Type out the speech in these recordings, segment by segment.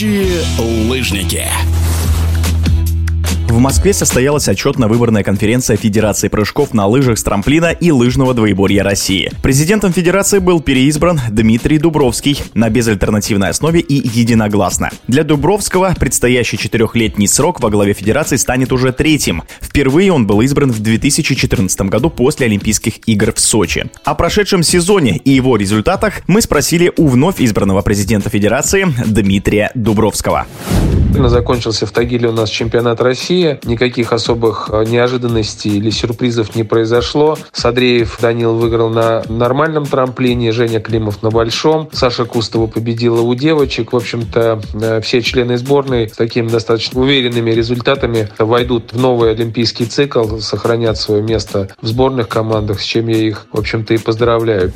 Настоящие лыжники. В Москве состоялась отчетно-выборная конференция Федерации прыжков на лыжах с трамплина и лыжного двоеборья России. Президентом Федерации был переизбран Дмитрий Дубровский на безальтернативной основе и единогласно. Для Дубровского предстоящий четырехлетний срок во главе Федерации станет уже третьим. Впервые он был избран в 2014 году после Олимпийских игр в Сочи. О прошедшем сезоне и его результатах мы спросили у вновь избранного президента Федерации Дмитрия Дубровского. Закончился в Тагиле у нас чемпионат России. Никаких особых э, неожиданностей или сюрпризов не произошло. Садреев Данил выиграл на нормальном трамплине, Женя Климов на большом. Саша Кустова победила у девочек. В общем-то, э, все члены сборной с такими достаточно уверенными результатами войдут в новый олимпийский цикл, сохранят свое место в сборных командах, с чем я их, в общем-то, и поздравляю.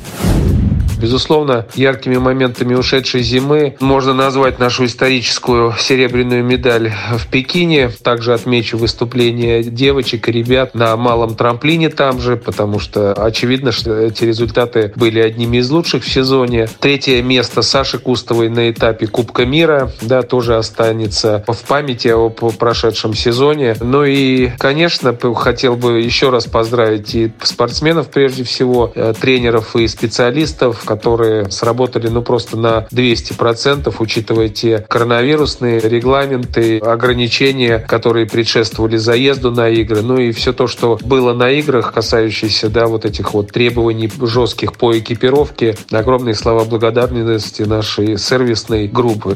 Безусловно, яркими моментами ушедшей зимы можно назвать нашу историческую серебряную медаль в Пекине. Также отмечу выступление девочек и ребят на малом трамплине там же, потому что очевидно, что эти результаты были одними из лучших в сезоне. Третье место Саши Кустовой на этапе Кубка мира, да, тоже останется в памяти о прошедшем сезоне. Ну и, конечно, хотел бы еще раз поздравить и спортсменов прежде всего, э, тренеров и специалистов, которые сработали ну просто на 200%, учитывая те коронавирусные регламенты, ограничения, которые предшествовали заезду на игры, ну и все то, что было на играх, касающиеся да, вот этих вот требований жестких по экипировке. Огромные слова благодарности нашей сервисной группы.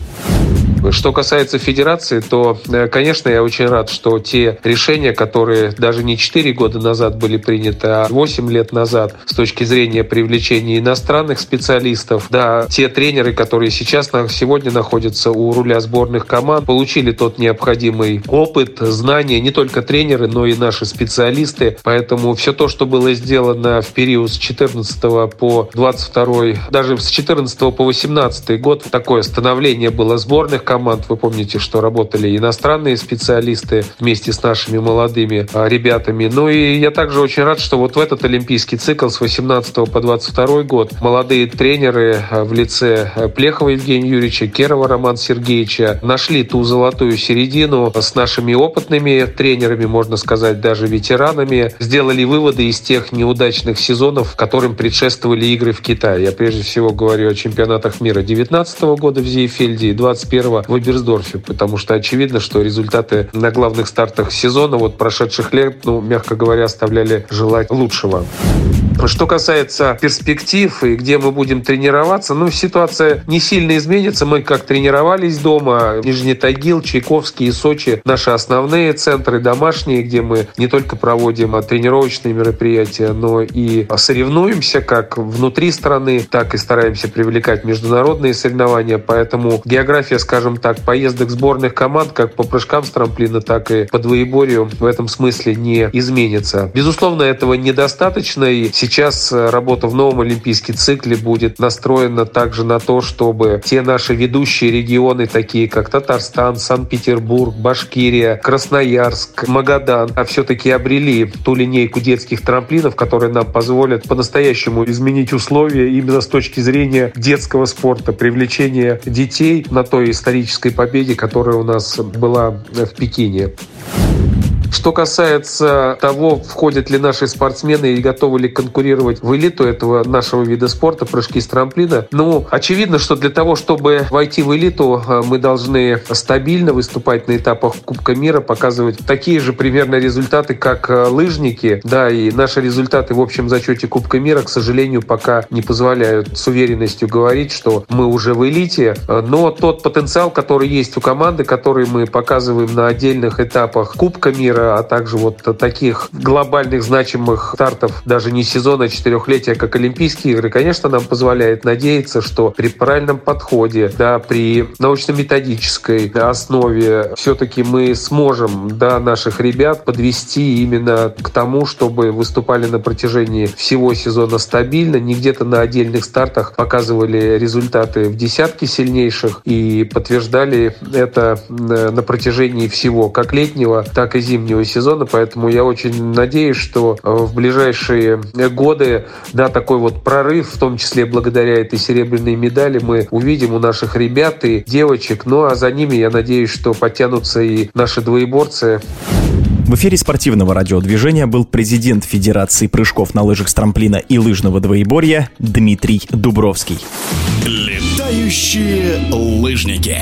Что касается федерации, то, э, конечно, я очень рад, что те решения, которые даже не 4 года назад были приняты, а 8 лет назад с точки зрения привлечения иностранных специалистов, да, те тренеры, которые сейчас сегодня находятся у руля сборных команд, получили тот необходимый опыт, знания, не только тренеры, но и наши специалисты. Поэтому все то, что было сделано в период с 14 по 22, даже с 14 по 18 год, такое становление было сборных команд. Вы помните, что работали иностранные специалисты вместе с нашими молодыми а, ребятами. Ну и я также очень рад, что вот в этот олимпийский цикл с 18 по 22 год молодые тренеры а, в лице а, Плехова Евгения Юрьевича, Керова Романа Сергеевича нашли ту золотую середину с нашими опытными тренерами, можно сказать, даже ветеранами, сделали выводы из тех неудачных сезонов, которым предшествовали игры в Китае. Я прежде всего говорю о чемпионатах мира 19 года в Зейфельде и 21 в Эберсдорфе, потому что очевидно, что результаты на главных стартах сезона, вот прошедших лет, ну, мягко говоря, оставляли желать лучшего. Что касается перспектив и где мы будем тренироваться, ну, ситуация не сильно изменится. Мы как тренировались дома, Нижний Тагил, Чайковский и Сочи, наши основные центры домашние, где мы не только проводим а, тренировочные мероприятия, но и соревнуемся как внутри страны, так и стараемся привлекать международные соревнования. Поэтому география, скажем так, поездок сборных команд как по прыжкам с трамплина, так и по двоеборью в этом смысле не изменится. Безусловно, этого недостаточно, и сейчас Сейчас э, работа в новом олимпийском цикле будет настроена также на то, чтобы те наши ведущие регионы, такие как Татарстан, Санкт-Петербург, Башкирия, Красноярск, Магадан, а все-таки обрели ту линейку детских трамплинов, которые нам позволят по-настоящему изменить условия именно с точки зрения детского спорта, привлечения детей на той исторической победе, которая у нас была в Пекине. Что касается того, входят ли наши спортсмены и готовы ли конкурировать в элиту этого нашего вида спорта, прыжки с трамплина, ну, очевидно, что для того, чтобы войти в элиту, э, мы должны стабильно выступать на этапах Кубка мира, показывать такие же примерно результаты, как э, лыжники, да, и наши результаты в общем зачете Кубка мира, к сожалению, пока не позволяют с уверенностью говорить, что мы уже в элите, э, но тот потенциал, который есть у команды, который мы показываем на отдельных этапах Кубка мира, а также вот таких глобальных значимых стартов даже не сезона, а четырехлетия, как Олимпийские игры, конечно, нам позволяет надеяться, что при правильном подходе, да, при научно-методической основе все-таки мы сможем да, наших ребят подвести именно к тому, чтобы выступали на протяжении всего сезона стабильно, не где-то на отдельных стартах показывали результаты в десятке сильнейших и подтверждали это на протяжении всего, как летнего, так и зимнего зимнего сезона, поэтому я очень надеюсь, что в ближайшие годы, да, такой вот прорыв, в том числе благодаря этой серебряной медали, мы увидим у наших ребят и девочек. Ну а за ними, я надеюсь, что подтянутся и наши двоеборцы. В эфире спортивного радиодвижения был президент Федерации прыжков на лыжах с трамплина и лыжного двоеборья Дмитрий Дубровский. Летающие лыжники.